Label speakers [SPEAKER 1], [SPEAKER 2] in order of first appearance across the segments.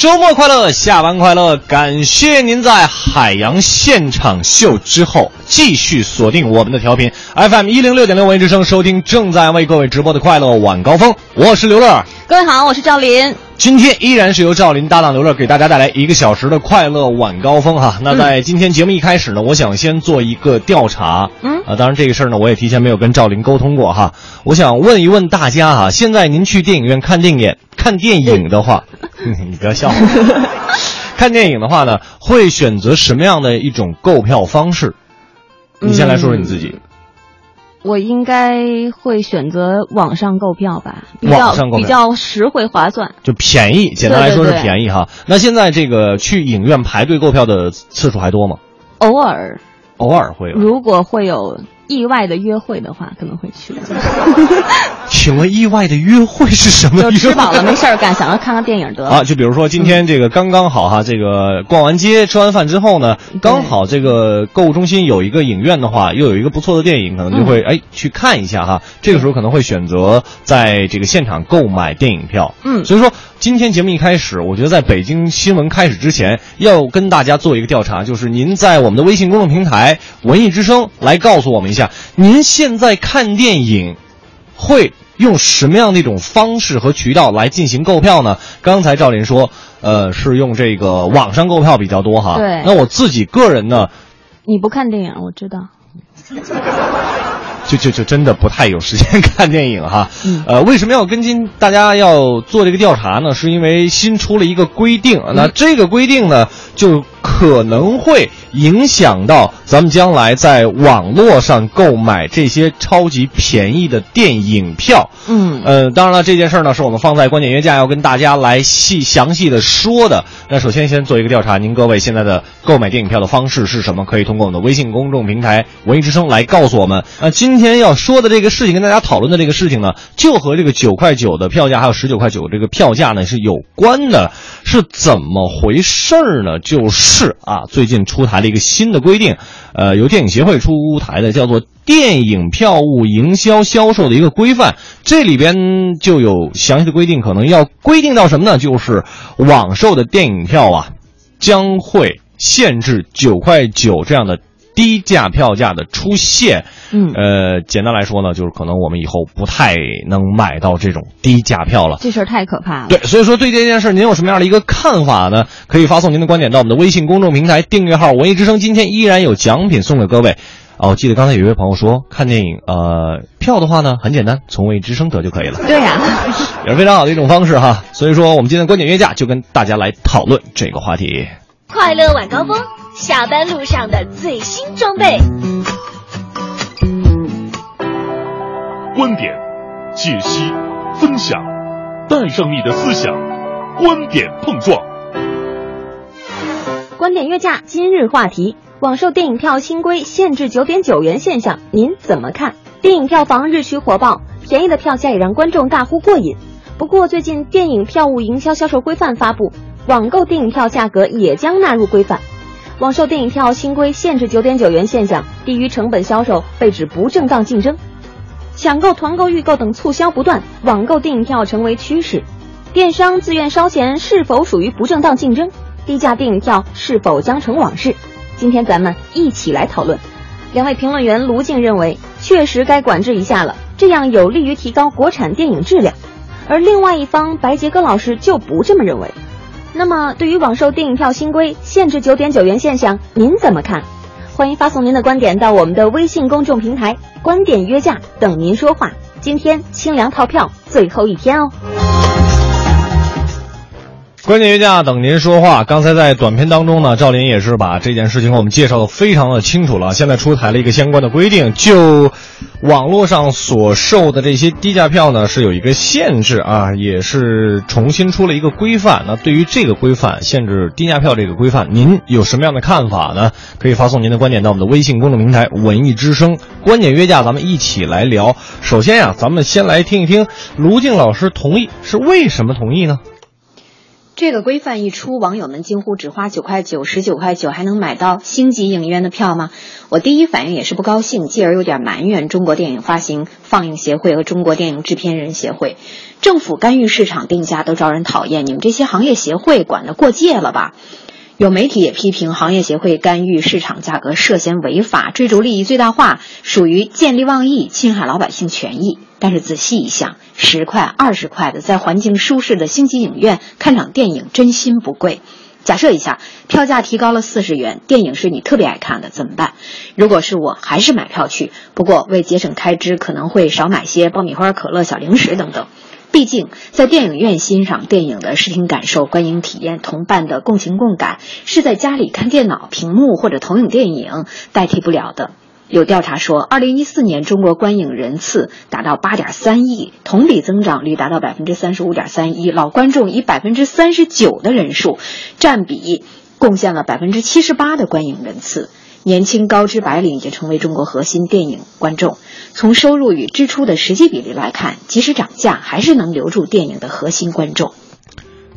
[SPEAKER 1] 周末快乐，下班快乐！感谢您在海洋现场秀之后继续锁定我们的调频 FM 一零六点六文艺之声，收听正在为各位直播的快乐晚高峰。我是刘乐，
[SPEAKER 2] 各位好，我是赵林。
[SPEAKER 1] 今天依然是由赵林搭档刘乐给大家带来一个小时的快乐晚高峰哈。那在今天节目一开始呢，我想先做一个调查。
[SPEAKER 2] 嗯
[SPEAKER 1] 啊，当然这个事儿呢，我也提前没有跟赵林沟通过哈。我想问一问大家哈，现在您去电影院看电影看电影的话，你不要笑。看电影的话呢，会选择什么样的一种购票方式？你先来说说你自己。
[SPEAKER 2] 我应该会选择网上购票吧，比较
[SPEAKER 1] 网上购票
[SPEAKER 2] 比较实惠划算。
[SPEAKER 1] 就便宜，简单来说是
[SPEAKER 2] 对对对
[SPEAKER 1] 便宜哈。那现在这个去影院排队购票的次数还多吗？
[SPEAKER 2] 偶尔
[SPEAKER 1] 偶尔会有。
[SPEAKER 2] 如果会有意外的约会的话，可能会去。
[SPEAKER 1] 请问意外的约会是什么约会？
[SPEAKER 2] 就吃饱了没事儿干，想要看看电影得了。
[SPEAKER 1] 啊，就比如说今天这个刚刚好哈，这个逛完街吃完饭之后呢，刚好这个购物中心有一个影院的话，又有一个不错的电影，可能就会哎去看一下哈。这个时候可能会选择在这个现场购买电影票。
[SPEAKER 2] 嗯
[SPEAKER 1] 所以说今天节目一开始，我觉得在北京新闻开始之前，要跟大家做一个调查，就是您在我们的微信公众平台“文艺之声”来告诉我们一下，您现在看电影会用什么样的一种方式和渠道来进行购票呢？刚才赵林说，呃，是用这个网上购票比较多哈。
[SPEAKER 2] 对
[SPEAKER 1] 那我自己个人呢，
[SPEAKER 2] 你不看电影，我知道。
[SPEAKER 1] 就就就真的不太有时间 看电影哈。
[SPEAKER 2] 嗯
[SPEAKER 1] 呃，为什么要跟进大家要做这个调查呢？是因为新出了一个规定，那这个规定呢，就可能会影响到咱们将来在网络上购买这些超级便宜的电影票。
[SPEAKER 2] 嗯
[SPEAKER 1] 呃，当然了，这件事儿呢，是我们放在观点约架要跟大家来细详细的说的。那首先先做一个调查，您各位现在的购买电影票的方式是什么？可以通过我们的微信公众平台“文艺之声”来告诉我们。那今天要说的这个事情，跟大家讨论的这个事情呢，就和这个九块九的票价还有十九块九这个票价呢是有关的。是怎么回事儿呢？就是是啊，最近出台了一个新的规定，呃，由电影协会出台的，叫做《电影票务营销销售的一个规范》，这里边就有详细的规定，可能要规定到什么呢？就是网售的电影票啊，将会限制九块九这样的低价票价的出现。
[SPEAKER 2] 嗯，
[SPEAKER 1] 呃，简单来说呢，就是可能我们以后不太能买到这种低价票了。
[SPEAKER 2] 这事儿太可怕了。
[SPEAKER 1] 对，所以说对这件事您有什么样的一个看法呢？可以发送您的观点到我们的微信公众平台订阅号“文艺之声”，今天依然有奖品送给各位。哦，我记得刚才有一位朋友说，看电影，呃，票的话呢很简单，从文艺之声得就可以了，
[SPEAKER 2] 对呀、
[SPEAKER 1] 也是非常好的一种方式哈。所以说，我们今天观点约架就跟大家来讨论这个话题。
[SPEAKER 3] 快乐晚高峰，下班路上的最新装备。
[SPEAKER 4] 观点、解析、分享，带上你的思想，观点碰撞。
[SPEAKER 2] 观点约架今日话题：网售电影票新规限制九点九元现象，您怎么看？电影票房日趋火爆，便宜的票价也让观众大呼过瘾。不过，最近电影票务营销销售规范发布，网购电影票价格也将纳入规范。网售电影票新规限制九点九元现象，低于成本销售被指不正当竞争。抢购、团购、预购等促销不断，网购电影票成为趋势。电商自愿烧钱是否属于不正当竞争？低价电影票是否将成往事？今天咱们一起来讨论。两位评论员卢静认为，确实该管制一下了，这样有利于提高国产电影质量。而另外一方，白杰哥老师就不这么认为。那么，对于网售电影票新规限制九点九元现象，您怎么看？欢迎发送您的观点到我们的微信公众平台“观点约架”，等您说话。今天清凉套票最后一天哦。
[SPEAKER 1] 关键约架等您说话。刚才在短片当中呢，赵林也是把这件事情给我们介绍的非常的清楚了。现在出台了一个相关的规定，就网络上所售的这些低价票呢，是有一个限制啊，也是重新出了一个规范。那对于这个规范，限制低价票这个规范，您有什么样的看法呢？可以发送您的观点到我们的微信公众平台“文艺之声”。关键约架，咱们一起来聊。首先呀，咱们先来听一听卢静老师同意是为什么同意呢？
[SPEAKER 5] 这个规范一出，网友们惊呼：“只花九块九、十九块九，还能买到星级影院的票吗？”我第一反应也是不高兴，继而有点埋怨中国电影发行放映协会和中国电影制片人协会，政府干预市场定价都招人讨厌，你们这些行业协会管得过界了吧？有媒体也批评行业协会干预市场价格涉嫌违法，追逐利益最大化，属于见利忘义，侵害老百姓权益。但是仔细一想，十块、二十块的，在环境舒适的星级影院看场电影，真心不贵。假设一下，票价提高了四十元，电影是你特别爱看的，怎么办？如果是我，还是买票去。不过为节省开支，可能会少买些爆米花、可乐、小零食等等。毕竟，在电影院欣赏电影的视听感受、观影体验、同伴的共情共感，是在家里看电脑屏幕或者投影电影代替不了的。有调查说，二零一四年中国观影人次达到八点三亿，同比增长率达到百分之三十五点三一，老观众以百分之三十九的人数占比，贡献了百分之七十八的观影人次。年轻高知白领已经成为中国核心电影观众。从收入与支出的实际比例来看，即使涨价，还是能留住电影的核心观众。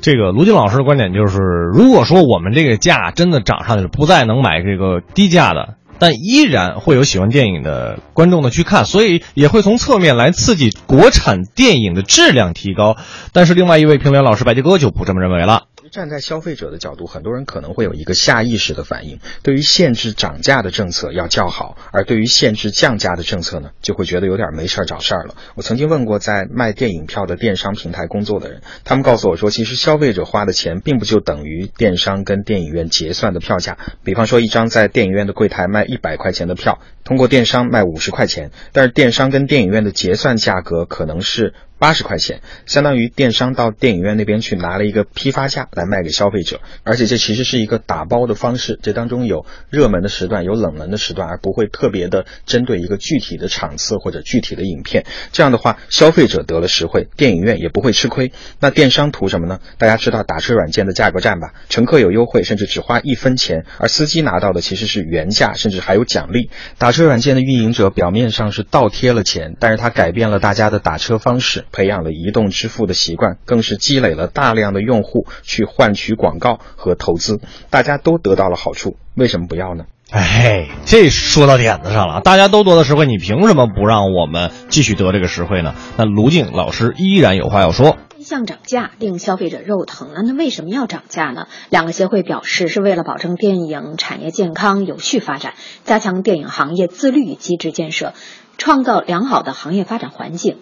[SPEAKER 1] 这个卢静老师的观点就是，如果说我们这个价真的涨上去了，不再能买这个低价的，但依然会有喜欢电影的观众呢去看，所以也会从侧面来刺激国产电影的质量提高。但是另外一位评委老师白杰哥就不这么认为了。
[SPEAKER 6] 站在消费者的角度，很多人可能会有一个下意识的反应，对于限制涨价的政策要叫好，而对于限制降价的政策呢，就会觉得有点没事儿找事儿了。我曾经问过在卖电影票的电商平台工作的人，他们告诉我说，其实消费者花的钱并不就等于电商跟电影院结算的票价。比方说，一张在电影院的柜台卖一百块钱的票，通过电商卖五十块钱，但是电商跟电影院的结算价格可能是。八十块钱，相当于电商到电影院那边去拿了一个批发价来卖给消费者，而且这其实是一个打包的方式，这当中有热门的时段，有冷门的时段，而不会特别的针对一个具体的场次或者具体的影片。这样的话，消费者得了实惠，电影院也不会吃亏。那电商图什么呢？大家知道打车软件的价格战吧？乘客有优惠，甚至只花一分钱，而司机拿到的其实是原价，甚至还有奖励。打车软件的运营者表面上是倒贴了钱，但是他改变了大家的打车方式。培养了移动支付的习惯，更是积累了大量的用户去换取广告和投资，大家都得到了好处，为什么不要呢？
[SPEAKER 1] 哎，这说到点子上了，大家都得到实惠，你凭什么不让我们继续得这个实惠呢？那卢静老师依然有话要说。
[SPEAKER 5] 一项涨价令消费者肉疼了，那为什么要涨价呢？两个协会表示，是为了保证电影产业健康有序发展，加强电影行业自律机制建设，创造良好的行业发展环境。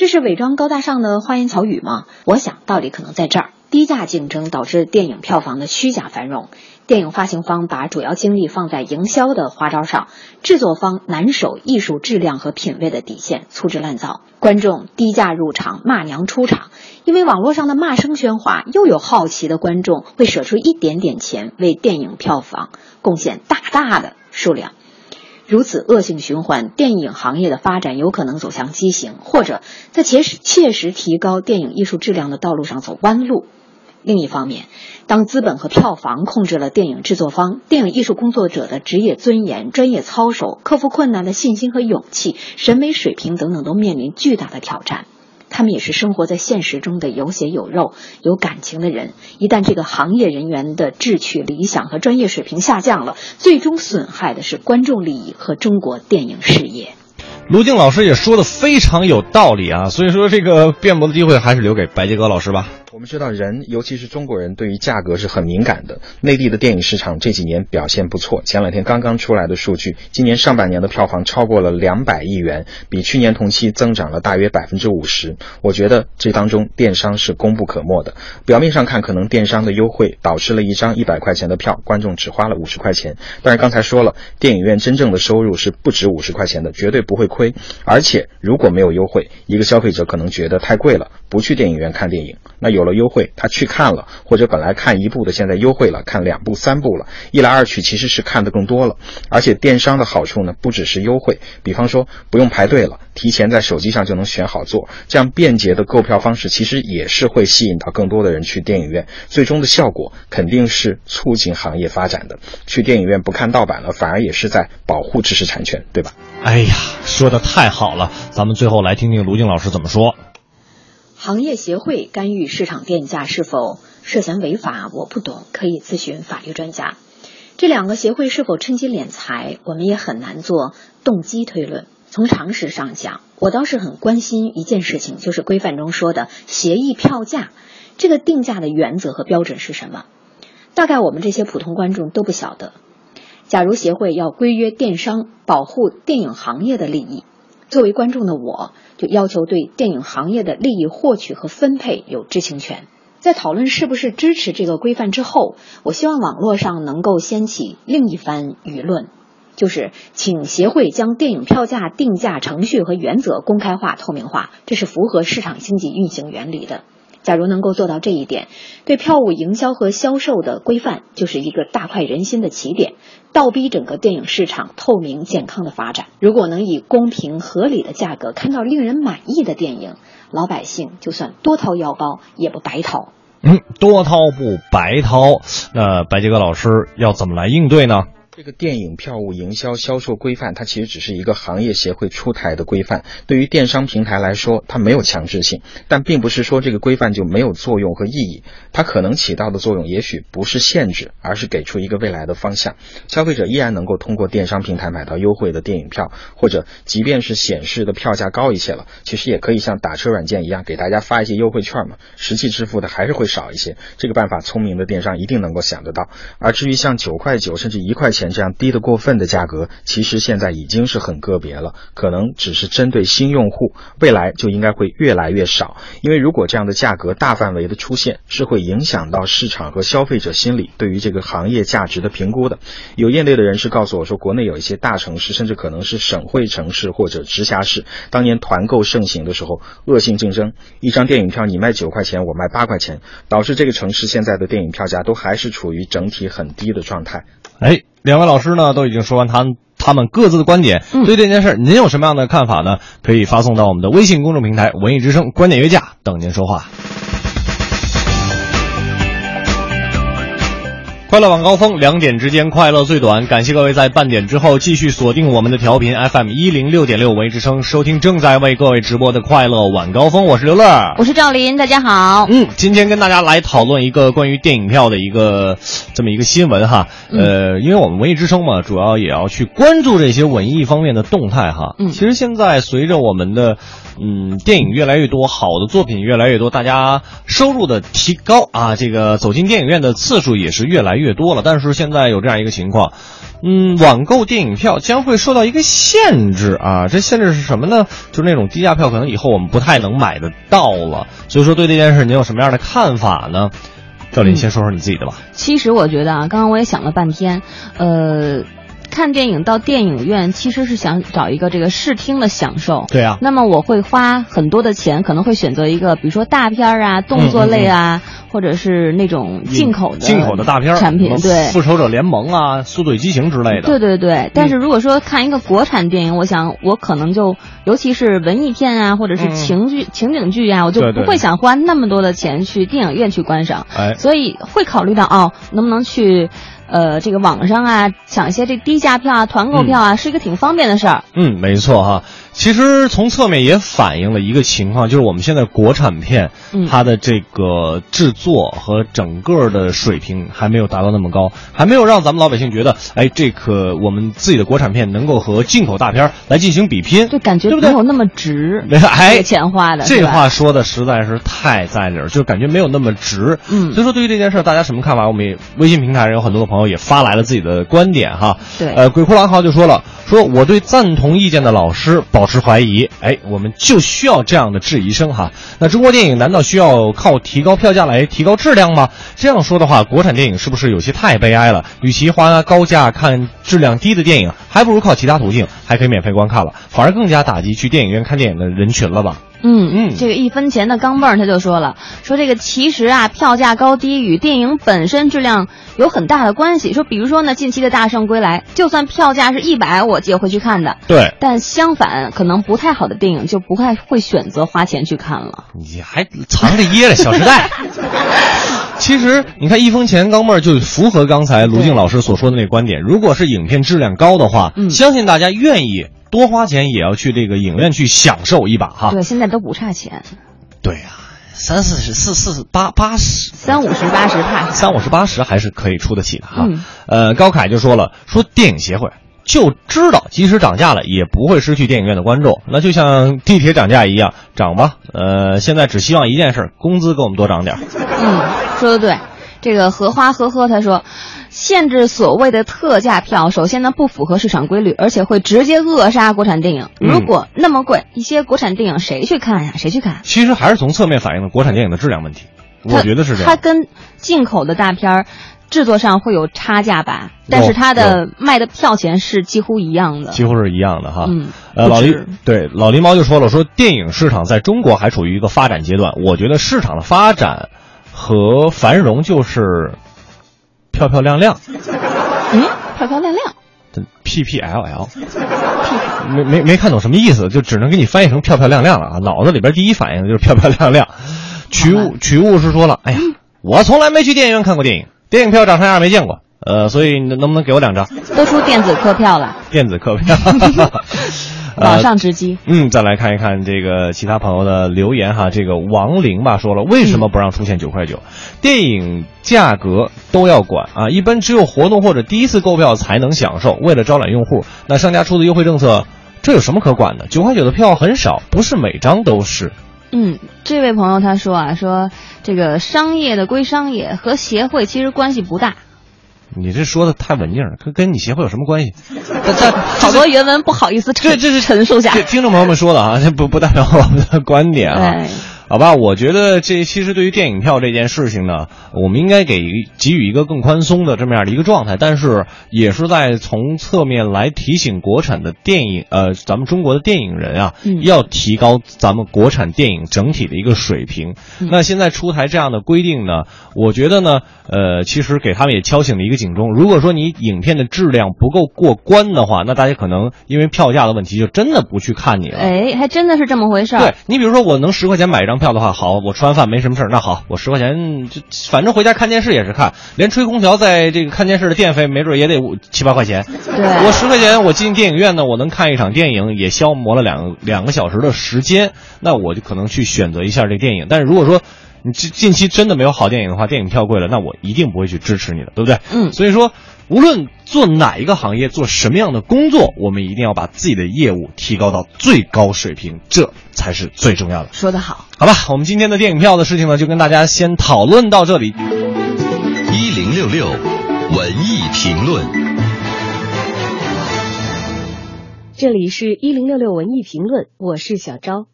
[SPEAKER 5] 这是伪装高大上的花言巧语吗？我想道理可能在这儿：低价竞争导致电影票房的虚假繁荣，电影发行方把主要精力放在营销的花招上，制作方难守艺术质量和品位的底线，粗制滥造，观众低价入场骂娘出场，因为网络上的骂声喧哗，又有好奇的观众会舍出一点点钱为电影票房贡献大大的数量。如此恶性循环，电影行业的发展有可能走向畸形，或者在切实切实提高电影艺术质量的道路上走弯路。另一方面，当资本和票房控制了电影制作方，电影艺术工作者的职业尊严、专业操守、克服困难的信心和勇气、审美水平等等，都面临巨大的挑战。他们也是生活在现实中的有血有肉、有感情的人。一旦这个行业人员的志趣、理想和专业水平下降了，最终损害的是观众利益和中国电影事业。
[SPEAKER 1] 卢静老师也说的非常有道理啊，所以说这个辩驳的机会还是留给白杰哥老师吧。
[SPEAKER 6] 我们知道，人尤其是中国人对于价格是很敏感的。内地的电影市场这几年表现不错，前两天刚刚出来的数据，今年上半年的票房超过了两百亿元，比去年同期增长了大约百分之五十。我觉得这当中电商是功不可没的。表面上看，可能电商的优惠导致了一张一百块钱的票，观众只花了五十块钱。但是刚才说了，电影院真正的收入是不止五十块钱的，绝对不会亏。而且如果没有优惠，一个消费者可能觉得太贵了，不去电影院看电影。那有了。优惠，他去看了，或者本来看一部的现在优惠了，看两部、三部了，一来二去其实是看的更多了。而且电商的好处呢，不只是优惠，比方说不用排队了，提前在手机上就能选好座，这样便捷的购票方式其实也是会吸引到更多的人去电影院，最终的效果肯定是促进行业发展的。去电影院不看盗版了，反而也是在保护知识产权，对吧？
[SPEAKER 1] 哎呀，说的太好了，咱们最后来听听卢静老师怎么说。
[SPEAKER 5] 行业协会干预市场电价是否涉嫌违法？我不懂，可以咨询法律专家。这两个协会是否趁机敛财，我们也很难做动机推论。从常识上讲，我倒是很关心一件事情，就是规范中说的协议票价，这个定价的原则和标准是什么？大概我们这些普通观众都不晓得。假如协会要规约电商，保护电影行业的利益，作为观众的我，就要求对电影行业的利益获取和分配有知情权。在讨论是不是支持这个规范之后，我希望网络上能够掀起另一番舆论，就是请协会将电影票价定价程序和原则公开化、透明化，这是符合市场经济运行原理的。假如能够做到这一点，对票务营销和销售的规范就是一个大快人心的起点，倒逼整个电影市场透明健康的发展。如果能以公平合理的价格看到令人满意的电影，老百姓就算多掏腰包也不白掏。
[SPEAKER 1] 嗯，多掏不白掏。那白杰哥老师要怎么来应对呢？
[SPEAKER 6] 这个电影票务营销销售规范，它其实只是一个行业协会出台的规范。对于电商平台来说，它没有强制性，但并不是说这个规范就没有作用和意义。它可能起到的作用，也许不是限制，而是给出一个未来的方向。消费者依然能够通过电商平台买到优惠的电影票，或者即便是显示的票价高一些了，其实也可以像打车软件一样，给大家发一些优惠券嘛。实际支付的还是会少一些。这个办法，聪明的电商一定能够想得到。而至于像九块九甚至一块钱，这样低得过分的价格，其实现在已经是很个别了，可能只是针对新用户，未来就应该会越来越少。因为如果这样的价格大范围的出现，是会影响到市场和消费者心理对于这个行业价值的评估的。有业内的人士告诉我说，国内有一些大城市，甚至可能是省会城市或者直辖市，当年团购盛行的时候，恶性竞争，一张电影票你卖九块钱，我卖八块钱，导致这个城市现在的电影票价都还是处于整体很低的状态。
[SPEAKER 1] 哎，两位老师呢都已经说完他他们各自的观点，对这件事您有什么样的看法呢？可以发送到我们的微信公众平台“文艺之声”观点约架等您说话。快乐晚高峰，两点之间快乐最短。感谢各位在半点之后继续锁定我们的调频 FM 一零六点六文艺之声，收听正在为各位直播的快乐晚高峰。我是刘乐，
[SPEAKER 2] 我是赵林，大家好。
[SPEAKER 1] 嗯，今天跟大家来讨论一个关于电影票的一个这么一个新闻哈。呃，因为我们文艺之声嘛，主要也要去关注这些文艺方面的动态哈。
[SPEAKER 2] 嗯，
[SPEAKER 1] 其实现在随着我们的嗯电影越来越多，好的作品越来越多，大家收入的提高啊，这个走进电影院的次数也是越来越多了。但是现在有这样一个情况，嗯，网购电影票将会受到一个限制啊。这限制是什么呢？就是那种低价票，可能以后我们不太能买得到了。所以说，对这件事您有什么样的看法呢？赵林，先说说你自己的吧。
[SPEAKER 2] 其实我觉得啊，刚刚我也想了半天，呃。看电影到电影院其实是想找一个这个视听的享受。
[SPEAKER 1] 对啊。
[SPEAKER 2] 那么我会花很多的钱，可能会选择一个，比如说大片儿啊、动作类啊，或者是那种进口的
[SPEAKER 1] 进口的大片
[SPEAKER 2] 产品，对，
[SPEAKER 1] 复仇者联盟啊、速度与激情之类的。
[SPEAKER 2] 对对对。但是如果说看一个国产电影，我想我可能就，尤其是文艺片啊，或者是情剧、情景剧啊，我就不会想花那么多的钱去电影院去观赏。
[SPEAKER 1] 哎。
[SPEAKER 2] 所以会考虑到哦，能不能去。呃，这个网上啊，抢一些这低价票啊、团购票啊，是一个挺方便的事儿。
[SPEAKER 1] 嗯，没错哈。其实从侧面也反映了一个情况，就是我们现在国产片，它的这个制作和整个的水平还没有达到那么高，还没有让咱们老百姓觉得，哎，这个我们自己的国产片能够和进口大片来进行比拼，
[SPEAKER 2] 就感觉
[SPEAKER 1] 对不对？
[SPEAKER 2] 没有那么值，
[SPEAKER 1] 哎，
[SPEAKER 2] 钱花的。
[SPEAKER 1] 这话说的实在是太在理儿，就感觉没有那么值。
[SPEAKER 2] 嗯，
[SPEAKER 1] 所以说对于这件事，大家什么看法？我们微信平台上有很多的朋友也发来了自己的观点哈。
[SPEAKER 2] 对，
[SPEAKER 1] 呃，鬼哭狼嚎就说了，说我对赞同意见的老师保是怀疑。哎，我们就需要这样的质疑声哈。那中国电影难道需要靠提高票价来提高质量吗？这样说的话，国产电影是不是有些太悲哀了？与其花高价看质量低的电影，还不如靠其他途径，还可以免费观看了，反而更加打击去电影院看电影的人群了吧？
[SPEAKER 2] 嗯
[SPEAKER 1] 嗯
[SPEAKER 2] 这个一分钱的钢镚儿他就说了，说这个其实啊，票价高低与电影本身质量有很大的关系。说比如说呢，近期的《大圣归来》，就算票价是一百，我也会去看的。
[SPEAKER 1] 对，
[SPEAKER 2] 但相反，可能不太好的电影就不太会选择花钱去看了。
[SPEAKER 1] 你还藏着掖着《小时代》。其实你看一分钱钢镚儿就符合刚才卢静老师所说的那个观点。如果是影片质量高的话，
[SPEAKER 2] 嗯
[SPEAKER 1] 相信大家愿意多花钱也要去这个影院去享受一把哈。
[SPEAKER 2] 对，现在都不差钱，
[SPEAKER 1] 对呀、三四十、四四十八八十、
[SPEAKER 2] 三五十、八十怕
[SPEAKER 1] 三五十、八十还是可以出得起的哈。
[SPEAKER 2] 嗯
[SPEAKER 1] 呃，高凯就说了，说电影协会就知道，即使涨价了，也不会失去电影院的观众。那就像地铁涨价一样，涨吧。呃，现在只希望一件事，工资给我们多涨点。
[SPEAKER 2] 嗯，说的对。这个荷花呵呵他说，限制所谓的特价票，首先呢不符合市场规律，而且会直接扼杀国产电影。
[SPEAKER 1] 嗯
[SPEAKER 2] 如果那么贵，一些国产电影谁去看呀？谁去看？
[SPEAKER 1] 其实还是从侧面反映了国产电影的质量问题，我觉得是这样。
[SPEAKER 2] 它跟进口的大片儿制作上会有差价吧，但是它的卖的票钱是几乎一样的。
[SPEAKER 1] 几乎是一样的哈。
[SPEAKER 2] 嗯
[SPEAKER 1] 呃，老狸
[SPEAKER 2] 不止
[SPEAKER 1] 对老狸猫就说了，说电影市场在中国还处于一个发展阶段。我觉得市场的发展和繁荣就是漂漂亮亮
[SPEAKER 2] 嗯，漂漂亮亮。
[SPEAKER 1] ，P P L L，没没没看懂什么意思，就只能给你翻译成漂漂亮亮了啊。脑子里边第一反应就是漂漂亮亮。
[SPEAKER 2] 取
[SPEAKER 1] 物取物是说了，哎呀，我从来没去电影院看过电影，电影票长啥样没见过。呃，所以能不能给我两张
[SPEAKER 2] 都出电子客票了，
[SPEAKER 1] 电子客票？
[SPEAKER 2] 网上直击。
[SPEAKER 1] 嗯，再来看一看这个其他朋友的留言哈。这个王玲吧说了，为什么不让出现九块九？电影价格都要管啊，一般只有活动或者第一次购票才能享受。为了招揽用户，那商家出的优惠政策，这有什么可管的？九块九的票很少，不是每张都是。
[SPEAKER 2] 嗯，这位朋友他说啊，说这个商业的归商业，和协会其实关系不大。
[SPEAKER 1] 你这说的太文静了，跟跟你协会有什么关系？
[SPEAKER 2] 好多原文不好意思陈，
[SPEAKER 1] 这这是
[SPEAKER 2] 陈述下
[SPEAKER 1] 这。听众朋友们说的啊，这不不代表我们的观点啊。
[SPEAKER 2] 哎，
[SPEAKER 1] 好吧，我觉得这其实对于电影票这件事情呢，我们应该给给予一个更宽松的这么样的一个状态，但是也是在从侧面来提醒国产的电影，呃，咱们中国的电影人啊，
[SPEAKER 2] 嗯
[SPEAKER 1] 要提高咱们国产电影整体的一个水平。
[SPEAKER 2] 嗯
[SPEAKER 1] 那现在出台这样的规定呢，我觉得呢，呃，其实给他们也敲醒了一个警钟。如果说你影片的质量不够过关的话，那大家可能因为票价的问题，就真的不去看你了。
[SPEAKER 2] 哎，还真的是这么回事儿。
[SPEAKER 1] 对你比如说，我能十块钱买一张票的话，好，我吃完饭没什么事儿，那好，我十块钱就反正回家看电视也是看，连吹空调在这个看电视的电费没准也得五七八块钱。
[SPEAKER 2] 对
[SPEAKER 1] 我十块钱我进电影院呢，我能看一场电影，也消磨了两两个小时的时间，那我就可能去选择一下这个电影。但是如果说你近近期真的没有好电影的话，电影票贵了，那我一定不会去支持你的，对不对？
[SPEAKER 2] 嗯
[SPEAKER 1] 所以说，无论做哪一个行业，做什么样的工作，我们一定要把自己的业务提高到最高水平，这才是最重要的。
[SPEAKER 2] 说得好。
[SPEAKER 1] 好吧，我们今天的电影票的事情呢，就跟大家先讨论到这里。
[SPEAKER 7] 一零六六文艺评论。
[SPEAKER 8] 这里是一零六六文艺评论，我是小昭。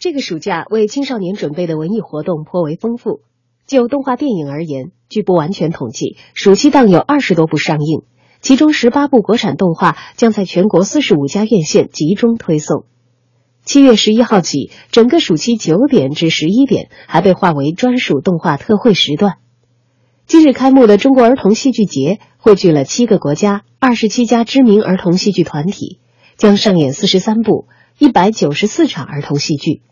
[SPEAKER 8] 这个暑假为青少年准备的文艺活动颇为丰富。就动画电影而言，据不完全统计，暑期档有二十多部上映，其中十八部国产动画将在全国四十五家院线集中推送。七月十一号起，整个暑期九点至十一点还被划为专属动画特惠时段。今日开幕的中国儿童戏剧节汇聚了七个国家、二十七家知名儿童戏剧团体，将上演四十三部、一百九十四场儿童戏剧。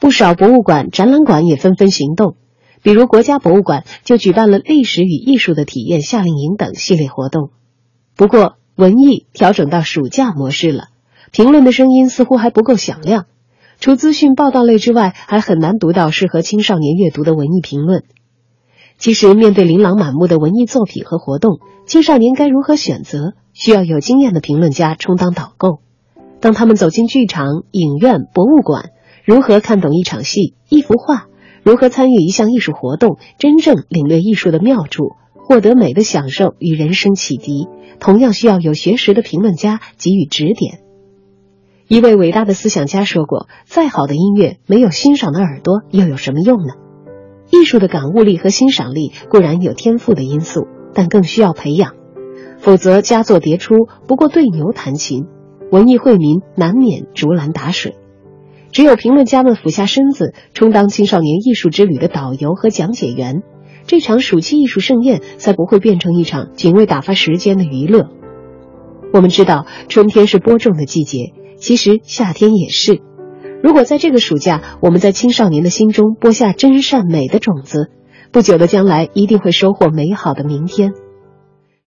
[SPEAKER 8] 不少博物馆、展览馆也纷纷行动，比如国家博物馆就举办了历史与艺术的体验夏令营等系列活动。不过，文艺调整到暑假模式了，评论的声音似乎还不够响亮。除资讯报道类之外，还很难读到适合青少年阅读的文艺评论。其实，面对琳琅满目的文艺作品和活动，青少年该如何选择？需要有经验的评论家充当导购。当他们走进剧场、影院、博物馆，如何看懂一场戏、一幅画？如何参与一项艺术活动，真正领略艺术的妙处，获得美的享受与人生启迪？同样需要有学识的评论家给予指点。一位伟大的思想家说过：“再好的音乐，没有欣赏的耳朵，又有什么用呢？”艺术的感悟力和欣赏力固然有天赋的因素，但更需要培养，否则佳作迭出，不过对牛弹琴，文艺惠民难免竹篮打水。只有评论家们俯下身子，充当青少年艺术之旅的导游和讲解员，这场暑期艺术盛宴才不会变成一场仅为打发时间的娱乐。我们知道，春天是播种的季节，其实夏天也是。如果在这个暑假，我们在青少年的心中播下真善美的种子，不久的将来一定会收获美好的明天。